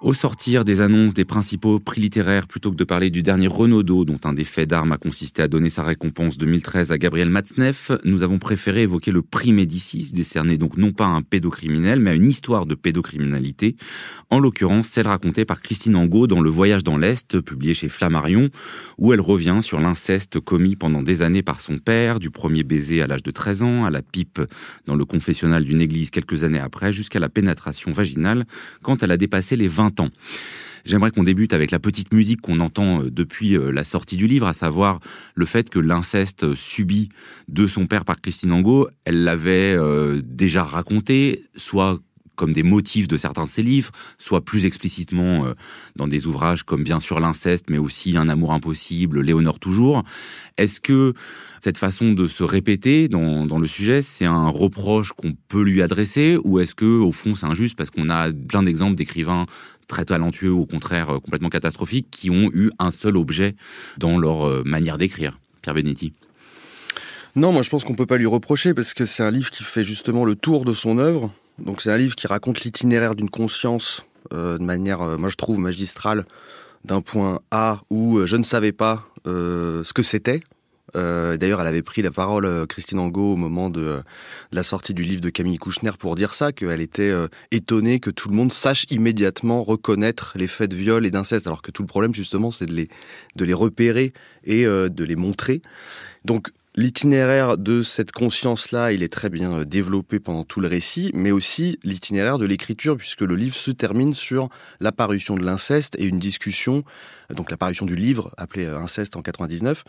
Au sortir des annonces des principaux prix littéraires, plutôt que de parler du dernier Renaudot, dont un des faits d'armes a consisté à donner sa récompense 2013 à Gabriel Matzneff, nous avons préféré évoquer le prix Médicis, décerné donc non pas à un pédocriminel, mais à une histoire de pédocriminalité, en l'occurrence celle racontée par Christine Angot dans Le Voyage dans l'Est, publié chez Flammarion, où elle revient sur l'inceste commis pendant des années par son père, du premier baiser à l'âge de 13 ans, à la pipe dans le confessionnal d'une église quelques années après, jusqu'à la pénétration vaginale quand elle a dépassé les 20 J'aimerais qu'on débute avec la petite musique qu'on entend euh, depuis euh, la sortie du livre, à savoir le fait que l'inceste subi de son père par Christine Angot, elle l'avait euh, déjà raconté, soit comme des motifs de certains de ses livres, soit plus explicitement dans des ouvrages comme bien sûr l'inceste, mais aussi Un amour impossible, Léonore toujours. Est-ce que cette façon de se répéter dans, le sujet, c'est un reproche qu'on peut lui adresser, ou est-ce que au fond c'est injuste parce qu'on a plein d'exemples d'écrivains très talentueux ou au contraire euh, complètement catastrophiques qui ont eu un seul objet dans leur euh, manière d'écrire? Pierre Benetti. Non, moi je pense qu'on peut pas lui reprocher parce que c'est un livre qui fait justement le tour de son œuvre. Donc c'est un livre qui raconte l'itinéraire d'une conscience euh, de manière, moi je trouve magistrale, d'un point A où je ne savais pas ce que c'était, euh, D'ailleurs, elle avait pris la parole, euh, Christine Angot, au moment de, de, la sortie du livre de Camille Kouchner pour dire ça, qu'elle était euh, étonnée que tout le monde sache immédiatement reconnaître les faits de viol et d'inceste, alors que tout le problème, justement, c'est de les, de les repérer et euh, de les montrer. Donc, L'itinéraire de cette conscience-là, il est très bien euh, développé pendant tout le récit, mais aussi l'itinéraire de l'écriture, puisque le livre se termine sur l'apparition de l'inceste et une discussion, donc l'apparition du livre appelé Inceste en 99,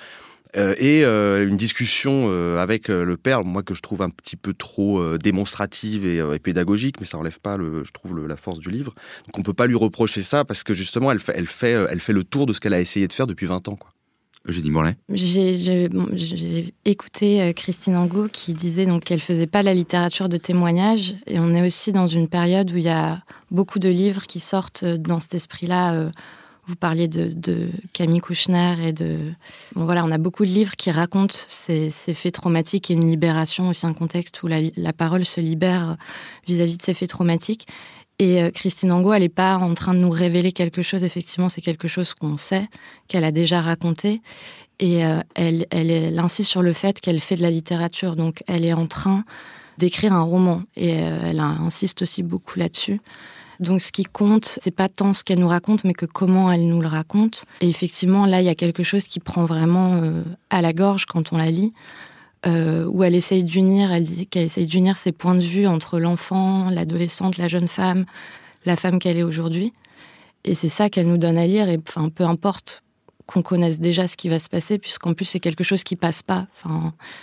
euh, et euh, une discussion euh, avec le père, moi que je trouve un petit peu trop démonstrative et, pédagogique, mais ça enlève pas, je trouve, la force du livre. Donc on peut pas lui reprocher ça parce que justement, elle fait, le tour de ce qu'elle a essayé de faire depuis 20 ans. Eugénie J'ai écouté Christine Angot qui disait qu'elle faisait pas la littérature de témoignage et on est aussi dans une période où il y a beaucoup de livres qui sortent dans cet esprit-là vous parliez de, Camille Kouchner et de... Bon, voilà, on a beaucoup de livres qui racontent ces, faits traumatiques et une libération, aussi un contexte où la, parole se libère vis-à-vis -vis de ces faits traumatiques. Et euh, Christine Angot, elle n'est pas en train de nous révéler quelque chose. Effectivement, c'est quelque chose qu'on sait, qu'elle a déjà raconté. Et euh, elle, elle, elle, insiste sur le fait qu'elle fait de la littérature. Donc, elle est en train d'écrire un roman. Et euh, elle insiste aussi beaucoup là-dessus. Donc ce qui compte, c'est pas tant ce qu'elle nous raconte, mais que comment elle nous le raconte. Et effectivement, là, il y a quelque chose qui prend vraiment à la gorge quand on la lit, euh, où elle essaye d'unir, elle dit qu'elle essaye d'unir ses points de vue entre l'enfant, l'adolescente, la jeune femme, la femme qu'elle est aujourd'hui. Et c'est ça qu'elle nous donne à lire. Et enfin, peu importe qu'on connaisse déjà ce qui va se passer, puisqu'en plus c'est quelque chose qui passe pas.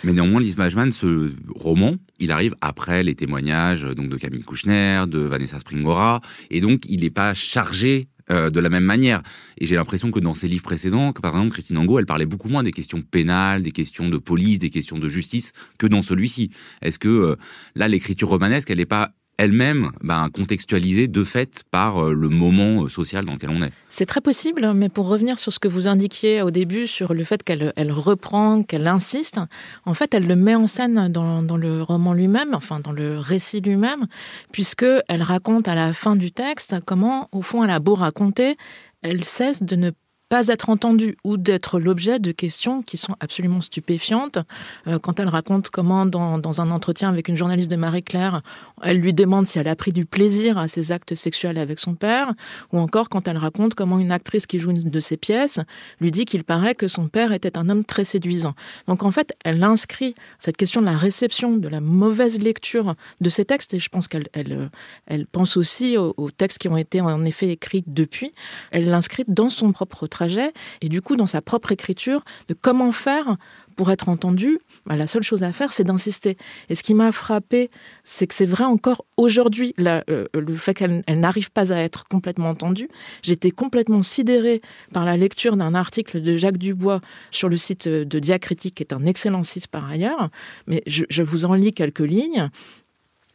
Mais néanmoins, Lise Majman, ce roman, il arrive après les témoignages donc de Camille Kouchner, de Vanessa Springora, et donc il n'est pas chargé euh, de la même manière. Et j'ai l'impression que dans ses livres précédents, par exemple Christine Angot, elle parlait beaucoup moins des questions pénales, des questions de police, des questions de justice que dans celui-ci. Est-ce que euh, là, l'écriture romanesque, elle n'est pas elle-même ben, contextualisée de fait par euh, le moment euh, social dans lequel on est. C'est très possible, mais pour revenir sur ce que vous indiquiez au début, sur le fait qu'elle elle reprend, qu'elle insiste, en fait, elle le met en scène dans, dans le roman lui-même, enfin dans le récit lui-même, puisque elle raconte à la fin du texte comment, au fond, elle a beau raconter, elle cesse de ne pas être entendue ou d'être l'objet de questions qui sont absolument stupéfiantes. Euh, quand elle raconte comment, dans, dans, un entretien avec une journaliste de Marie-Claire, elle lui demande si elle a pris du plaisir à ses actes sexuels avec son père, ou encore quand elle raconte comment une actrice qui joue une de ses pièces lui dit qu'il paraît que son père était un homme très séduisant. Donc en fait, elle inscrit cette question de la réception, de la mauvaise lecture de ces textes, et je pense qu'elle elle, elle pense aussi aux, aux textes qui ont été en effet écrits depuis, elle l'inscrit dans son propre et du coup dans sa propre écriture de comment faire pour être entendu, bah, la seule chose à faire, c'est d'insister. Et ce qui m'a frappé, c'est que c'est vrai encore aujourd'hui, euh, le fait qu'elle n'arrive pas à être complètement entendue. J'étais complètement sidérée par la lecture d'un article de Jacques Dubois sur le site de Diacritique, qui est un excellent site par ailleurs, mais je vous en lis quelques lignes.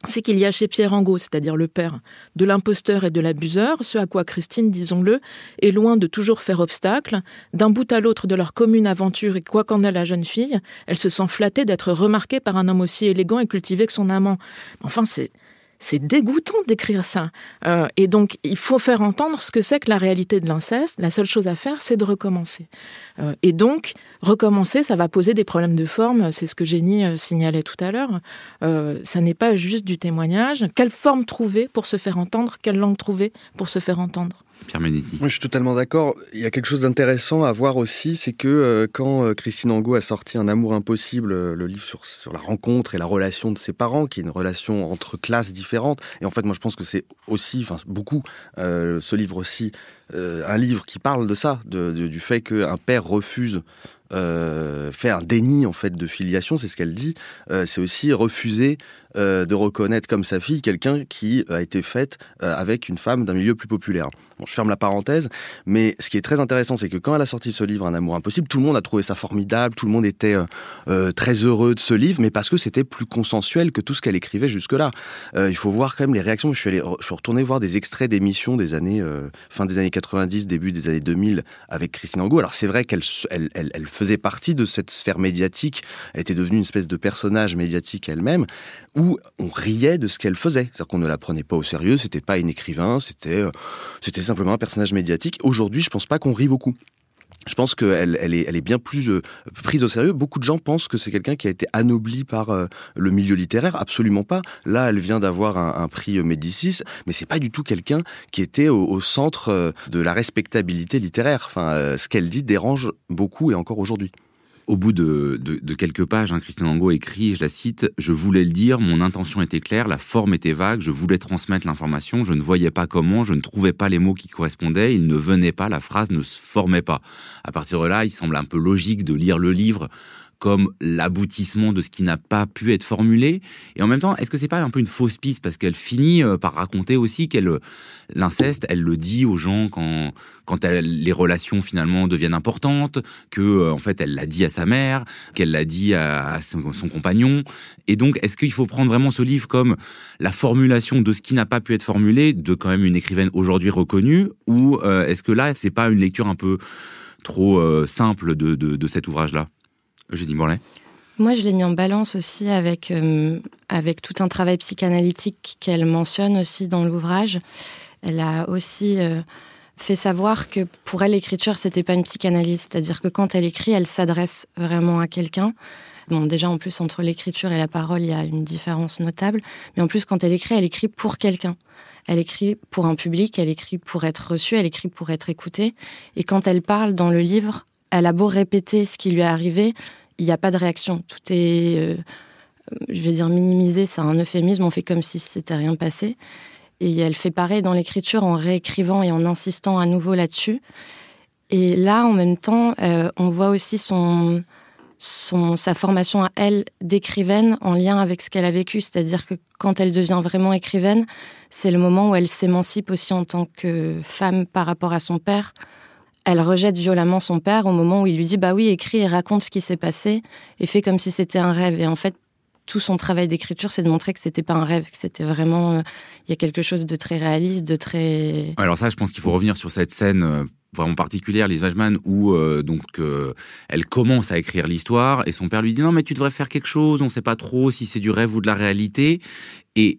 C'est qu'il y a chez Pierre Angot, c'est-à-dire le père, de l'imposteur et de l'abuseur, ce à quoi Christine, disons-le, est loin de toujours faire obstacle. D'un bout à l'autre de leur commune aventure et quoi qu'en est la jeune fille, elle se sent flattée d'être remarquée par un homme aussi élégant et cultivé que son amant. Enfin, c'est c'est dégoûtant d'écrire ça. Euh, et donc, il faut faire entendre ce que c'est que la réalité de l'inceste. La seule chose à faire, c'est de recommencer. Euh, et donc, recommencer, ça va poser des problèmes de forme. C'est ce que Jenny euh, signalait tout à l'heure. ça n'est pas juste du témoignage. Quelle forme trouver pour se faire entendre? Quelle langue trouver pour se faire entendre? Pierre Moi, je suis totalement d'accord. Il y a quelque chose d'intéressant à voir aussi, c'est que euh, quand euh, Christine Angot a sorti Un amour impossible, euh, le livre sur, sur la rencontre et la relation de ses parents, qui est une relation entre classes différentes, et en fait, moi, je pense que c'est aussi, enfin, beaucoup, ce livre aussi, un livre qui parle de ça, du fait qu'un père refuse fait un déni en fait de filiation, c'est ce qu'elle dit. c'est aussi refuser euh, de reconnaître comme sa fille quelqu'un qui a été faite euh, avec une femme d'un milieu plus populaire. Bon, je ferme la parenthèse, mais ce qui est très intéressant, c'est que quand elle a sorti ce livre, Un amour impossible, tout le monde a trouvé ça formidable, tout le monde était euh, très heureux de ce livre, mais parce que c'était plus consensuel que tout ce qu'elle écrivait jusque-là. il faut voir quand même les réactions. Je suis, allé, je suis retourné voir des extraits d'émissions des années fin des années 90, début des années 2000 avec Christine Angot. Alors c'est vrai qu'elle elle, elle, faisait partie de cette sphère médiatique. Elle était devenue une espèce de personnage médiatique elle-même on riait de ce qu'elle faisait. C'est-à-dire qu'on ne la prenait pas au sérieux, c'était pas une écrivain, c'était euh, c'était simplement un personnage médiatique. Aujourd'hui, je pense pas qu'on rit beaucoup. Je pense qu'elle elle est, bien plus euh, prise au sérieux. Beaucoup de gens pensent que c'est quelqu'un qui a été anobli par euh, le milieu littéraire. Absolument pas. Là, elle vient d'avoir un, prix Médicis, mais c'est pas du tout quelqu'un qui était au, au, centre de la respectabilité littéraire. Enfin, ce qu'elle dit dérange beaucoup et encore aujourd'hui. Au bout de, quelques pages, hein, Christian Angot écrit, je la cite, Je voulais le dire, mon intention était claire, la forme était vague, je voulais transmettre l'information, je ne voyais pas comment, je ne trouvais pas les mots qui correspondaient, ils ne venaient pas, la phrase ne se formait pas. À partir de là, il semble un peu logique de lire le livre comme l'aboutissement de ce qui n'a pas pu être formulé. Et en même temps, est-ce que c'est pas un peu une fausse piste? Parce qu'elle finit euh, par raconter aussi qu'elle l'inceste, elle le dit aux gens quand quand les relations finalement deviennent importantes, que euh, en fait elle l'a dit à sa mère, qu'elle l'a dit à, son, compagnon. Et donc, est-ce qu'il faut prendre vraiment ce livre comme la formulation de ce qui n'a pas pu être formulé de quand même une écrivaine aujourd'hui reconnue, ou euh, est-ce que là c'est pas une lecture un peu trop simple de, cet ouvrage-là? Eugénie Morlaix moi, je l'ai mis en balance aussi avec, euh, avec tout un travail psychanalytique qu'elle mentionne aussi dans l'ouvrage. Elle a aussi euh, fait savoir que pour elle, l'écriture, c'était pas une psychanalyse. C'est-à-dire que quand elle écrit, elle s'adresse vraiment à quelqu'un. Bon, déjà, en plus, entre l'écriture et la parole, il y a une différence notable. Mais en plus, quand elle écrit, elle écrit pour quelqu'un. Elle écrit pour un public, elle écrit pour être reçue, elle écrit pour être écoutée. Et quand elle parle dans le livre, elle a beau répéter ce qui lui est arrivé, il n'y a pas de réaction. Tout est, euh, je vais dire minimisé, c'est un euphémisme, on fait comme si c'était rien passé. Et elle fait pareil dans l'écriture en réécrivant et en insistant à nouveau là-dessus. Et là, en même temps, euh, on voit aussi son, son, sa formation à elle d'écrivaine en lien avec ce qu'elle a vécu. C'est-à-dire que quand elle devient vraiment écrivaine, c'est le moment où elle s'émancipe aussi en tant que femme par rapport à son père, elle rejette violemment son père au moment où il lui dit bah oui écris et raconte ce qui s'est passé et fais comme si c'était un rêve. Et en fait tout son travail d'écriture c'est de montrer que c'était pas un rêve que c'était vraiment euh, il y a quelque chose de très réaliste de très alors ça je pense qu'il faut revenir sur cette scène euh, vraiment particulière, Lise Wajman, où euh, donc elle commence à écrire l'histoire et son père lui dit non mais tu devrais faire quelque chose, on sait pas trop si c'est du rêve ou de la réalité. Et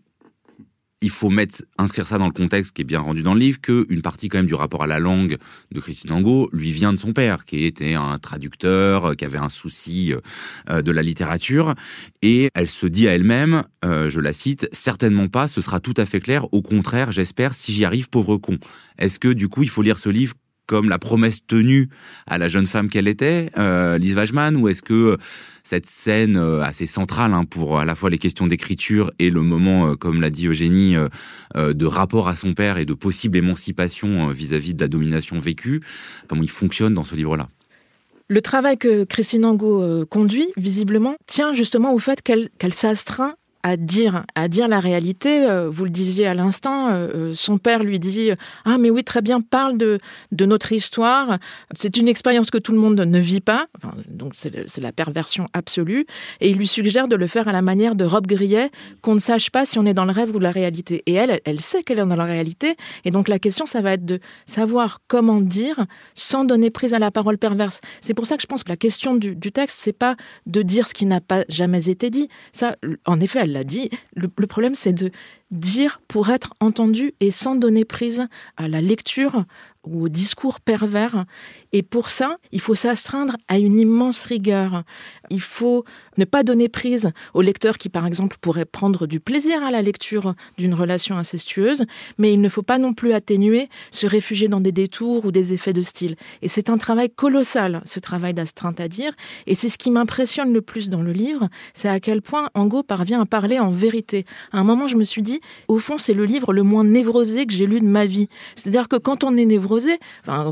il faut mettre, inscrire ça dans le contexte qui est bien rendu dans le livre, qu'une partie quand même du rapport à la langue de Christine Angot lui vient de son père, qui était un traducteur, euh, qui avait un souci euh, de la littérature, et elle se dit à elle-même, euh, je la cite, certainement pas, ce sera tout à fait clair, au contraire, j'espère, si j'y arrive, pauvre con. Est-ce que du coup, il faut lire ce livre comme la promesse tenue à la jeune femme qu'elle était, euh, Lise Wajman, ou est-ce que euh, cette scène euh, assez centrale hein, pour à la fois les questions d'écriture et le moment, comme l'a dit Eugénie, de rapport à son père et de possible émancipation vis-à-vis de la domination vécue, comment il fonctionne dans ce livre-là? Le travail que Christine Angot conduit, visiblement, tient justement au fait qu'elle s'astreint à dire, à dire la réalité. Euh, vous le disiez à l'instant, euh, son père lui dit ah mais oui très bien parle de de notre histoire. C'est une expérience que tout le monde ne vit pas. donc c'est la perversion absolue. Et il lui suggère de le faire à la manière de Rob Grillet, qu'on ne sache pas si on est dans le rêve ou la réalité. Et elle, elle sait qu'elle est dans la réalité. Et donc la question, ça va être de savoir comment dire sans donner prise à la parole perverse. C'est pour ça que je pense que la question du, du texte, c'est pas de dire ce qui n'a pas jamais été dit. Ça, en effet, elle l'a dit. Le, problème, c'est de dire pour être entendu et sans donner prise à la lecture au discours pervers. Et pour ça, il faut s'astreindre à une immense rigueur. Il faut ne pas donner prise au lecteur qui, par exemple, pourrait prendre du plaisir à la lecture d'une relation incestueuse, mais il ne faut pas non plus atténuer, se réfugier dans des détours ou des effets de style. Et c'est un travail colossal, ce travail d'astreinte à dire, et c'est ce qui m'impressionne le plus dans le livre, c'est à quel point Angot parvient à parler en vérité. À un moment, je me suis dit, au fond, c'est le livre le moins névrosé que j'ai lu de ma vie. C'est-à-dire que quand on est névrosé,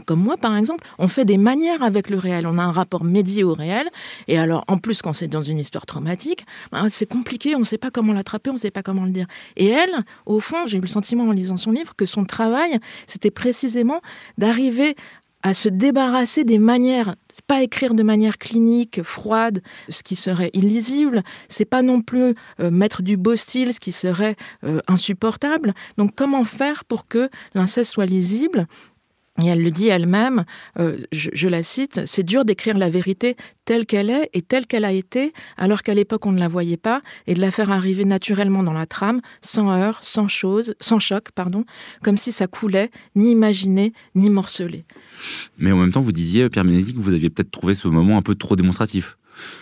comme moi par exemple, on fait des manières avec le réel. On a un rapport médié au réel. Et alors, en plus, quand c'est dans une histoire traumatique, ben, c'est compliqué. On ne sait pas comment l'attraper, on ne sait pas comment le dire. Et elle, au fond, j'ai eu le sentiment en lisant son livre que son travail, c'était précisément d'arriver à se débarrasser des manières pas écrire de manière clinique, froide, ce qui serait illisible. C'est pas non plus euh, mettre du beau style, ce qui serait euh, insupportable. Donc, comment faire pour que l'inceste soit lisible? Et elle le dit elle-même, euh, je, la cite, c'est dur d'écrire la vérité telle qu'elle est et telle qu'elle a été, alors qu'à l'époque on ne la voyait pas, et de la faire arriver naturellement dans la trame, sans heurts, sans chose, sans choc, pardon, comme si ça coulait, ni imaginé, ni morcelé. Mais en même temps, vous disiez, Pierre Bénédicte, que vous aviez peut-être trouvé ce moment un peu trop démonstratif.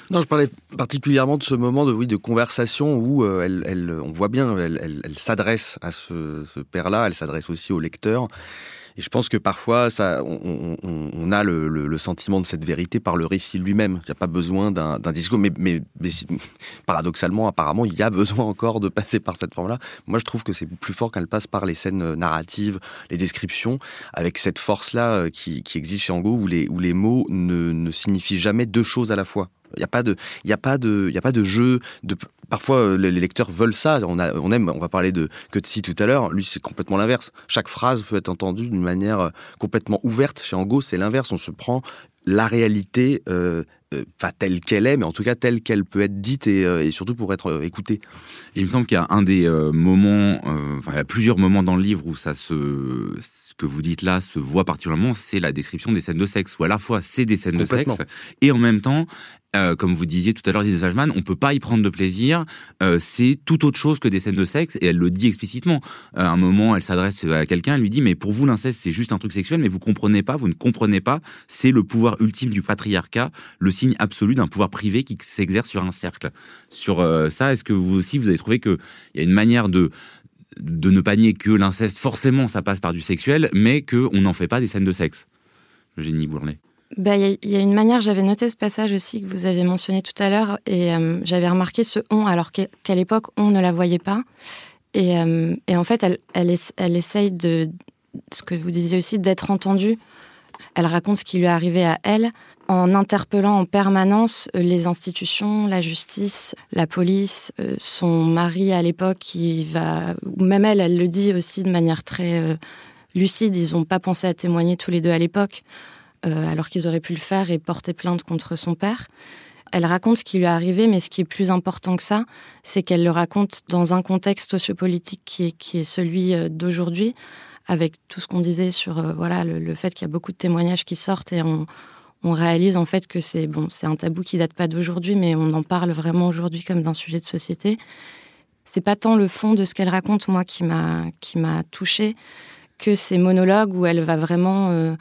Non, je parlais particulièrement de ce moment de oui de conversation où euh, elle, elle, on voit bien, elle, elle, s'adresse à ce, ce père-là, elle s'adresse aussi au lecteur. Et je pense que parfois, on, a le, sentiment de cette vérité par le récit lui-même. Il n'y a pas besoin d'un discours, mais, paradoxalement, apparemment, il y a besoin encore de passer par cette forme-là. Moi, je trouve que c'est plus fort quand elle passe par les scènes narratives, les descriptions, avec cette force-là euh, qui, existe chez Angot, où les, mots ne, signifient jamais deux choses à la fois. Il n'y a pas de, jeu. Parfois, euh, les lecteurs veulent ça. On, a, on aime. On va parler de Cutsy tout à l'heure. Lui, c'est complètement l'inverse. Chaque phrase peut être entendue d'une manière euh, complètement ouverte. Chez Ango, c'est l'inverse. On se prend la réalité, euh, euh, pas telle qu'elle est, mais en tout cas telle qu'elle peut être dite et, euh, et surtout pour être écoutée. il me semble qu'il y a un des moments, enfin il y a plusieurs moments dans le livre où ça se, ce que vous dites là se voit particulièrement, c'est la description des scènes de sexe, où à la fois c'est des scènes de sexe et en même temps comme vous disiez tout à l'heure, Lise Wajman, on peut pas y prendre de plaisir. Euh, c'est tout autre chose que des scènes de sexe, et elle le dit explicitement. Euh, à un moment, elle s'adresse à quelqu'un, elle lui dit mais pour vous l'inceste c'est juste un truc sexuel, mais vous comprenez pas, vous ne comprenez pas. C'est le pouvoir ultime du patriarcat, le signe absolu d'un pouvoir privé qui s'exerce sur un cercle. Sur euh, ça, est-ce que vous aussi vous avez trouvé que il y a une manière de ne pas nier que l'inceste forcément ça passe par du sexuel, mais que on n'en fait pas des scènes de sexe? Le génie Bah, il y, y, a une manière, j'avais noté ce passage aussi que vous avez mentionné tout à l'heure, et euh, j'avais remarqué ce on, alors qu'à l'époque, on ne la voyait pas. Et, euh, en fait, elle, elle, elle, essaye de, ce que vous disiez aussi, d'être entendue. Elle raconte ce qui lui est arrivé à elle en interpellant en permanence euh, les institutions, la justice, la police, son mari à l'époque qui va, ou même elle, elle le dit aussi de manière très lucide, ils n'ont pas pensé à témoigner tous les deux à l'époque alors qu'ils auraient pu le faire et porter plainte contre son père. Elle raconte ce qui lui est arrivé, mais ce qui est plus important que ça, c'est qu'elle le raconte dans un contexte sociopolitique qui est, qui est celui euh, d'aujourd'hui, avec tout ce qu'on disait sur euh, voilà le, fait qu'il y a beaucoup de témoignages qui sortent et on, on réalise en fait que c'est bon, c'est un tabou qui date pas d'aujourd'hui, mais on en parle vraiment aujourd'hui comme d'un sujet de société. C'est pas tant le fond de ce qu'elle raconte moi qui m'a qui m'a touchée que ces monologues où elle va vraiment euh,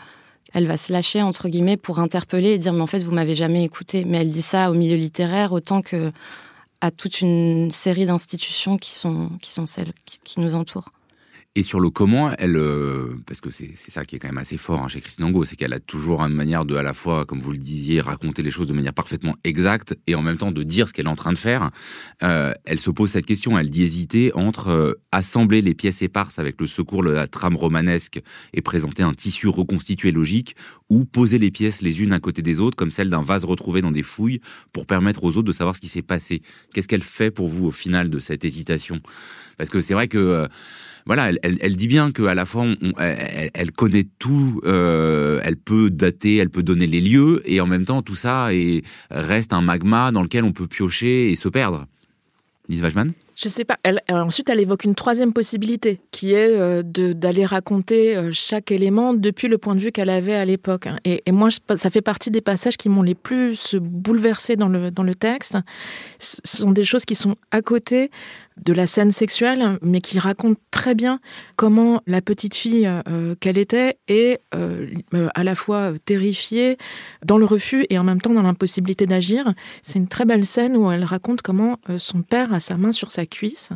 elle va se lâcher entre guillemets pour interpeller et dire mais en fait vous m'avez jamais écouté. Mais elle dit ça au milieu littéraire autant que à toute une série d'institutions qui sont qui sont celles qui, qui nous entourent Et sur le comment, elle, euh, parce que c'est ça qui est quand même assez fort hein, chez Christine Angot, c'est qu'elle a toujours une manière de, à la fois, comme vous le disiez, raconter les choses de manière parfaitement exacte et en même temps de dire ce qu'elle est en train de faire. Euh, elle se pose cette question, elle dit hésiter entre euh, assembler les pièces éparses avec le secours de la trame romanesque et présenter un tissu reconstitué logique, ou poser les pièces les unes à côté des autres, comme celle d'un vase retrouvé dans des fouilles, pour permettre aux autres de savoir ce qui s'est passé. Qu'est-ce qu'elle fait pour vous au final de cette hésitation? Parce que c'est vrai que voilà, elle, dit bien qu'à la fois, elle, connaît tout, euh, elle peut dater, elle peut donner les lieux, et en même temps, tout ça reste un magma dans lequel on peut piocher et se perdre. Lise Wajman je sais pas. Elle, ensuite, elle évoque une troisième possibilité, qui est euh, d'aller raconter euh, chaque élément depuis le point de vue qu'elle avait à l'époque. Hein. Et, moi, ça fait partie des passages qui m'ont les plus bouleversés dans le, dans le texte. Ce sont des choses qui sont à côté de la scène sexuelle, mais qui raconte très bien comment la petite fille euh, qu'elle était est euh, à la fois terrifiée dans le refus et en même temps dans l'impossibilité d'agir. C'est une très belle scène où elle raconte comment euh, son père a sa main sur sa cuisse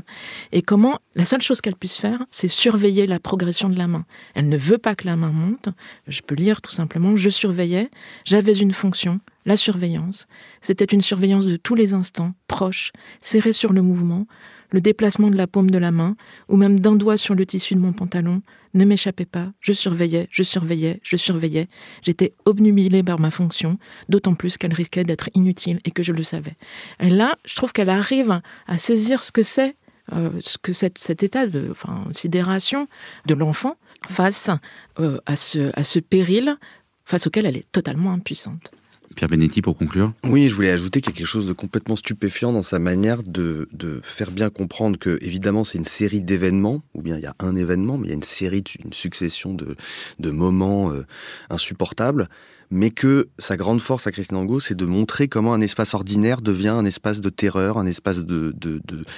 et comment la seule chose qu'elle puisse faire, c'est surveiller la progression de la main. Elle ne veut pas que la main monte. Je peux lire tout simplement, je surveillais, j'avais une fonction, la surveillance. C'était une surveillance de tous les instants, proche, serrée sur le mouvement, le déplacement de la paume de la main, ou même d'un doigt sur le tissu de mon pantalon, ne m'échappait pas, je surveillais, je surveillais, je surveillais, j'étais obnubilée par ma fonction, d'autant plus qu'elle risquait d'être inutile et que je le savais. Et là, je trouve qu'elle arrive à saisir ce que c'est, euh, ce que cet état de sidération de l'enfant face euh, à ce péril face auquel elle est totalement impuissante. Pierre Benetti, pour conclure. Oui, je voulais ajouter qu'il y a quelque chose de complètement stupéfiant dans sa manière de, de faire bien comprendre que, évidemment, c'est une série d'événements, ou bien il y a un événement, mais il y a une série, une succession de, de moments euh, insupportables, mais que sa grande force à Christine Angot, c'est de montrer comment un espace ordinaire devient un espace de terreur, un espace de...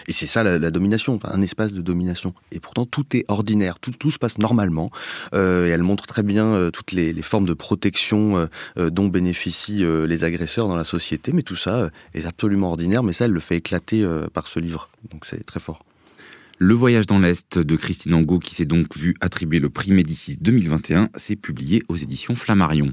Et c'est ça la, domination, un espace de domination. Et pourtant, tout est ordinaire, tout, se passe normalement. Euh, et elle montre très bien euh, toutes les, formes de protection euh, dont bénéficient les agresseurs dans la société, mais tout ça est absolument ordinaire, mais ça, elle le fait éclater par ce livre. Donc c'est très fort. Le voyage dans l'Est de Christine Angot, qui s'est donc vu attribuer le prix Médicis 2021, s'est publié aux éditions Flammarion.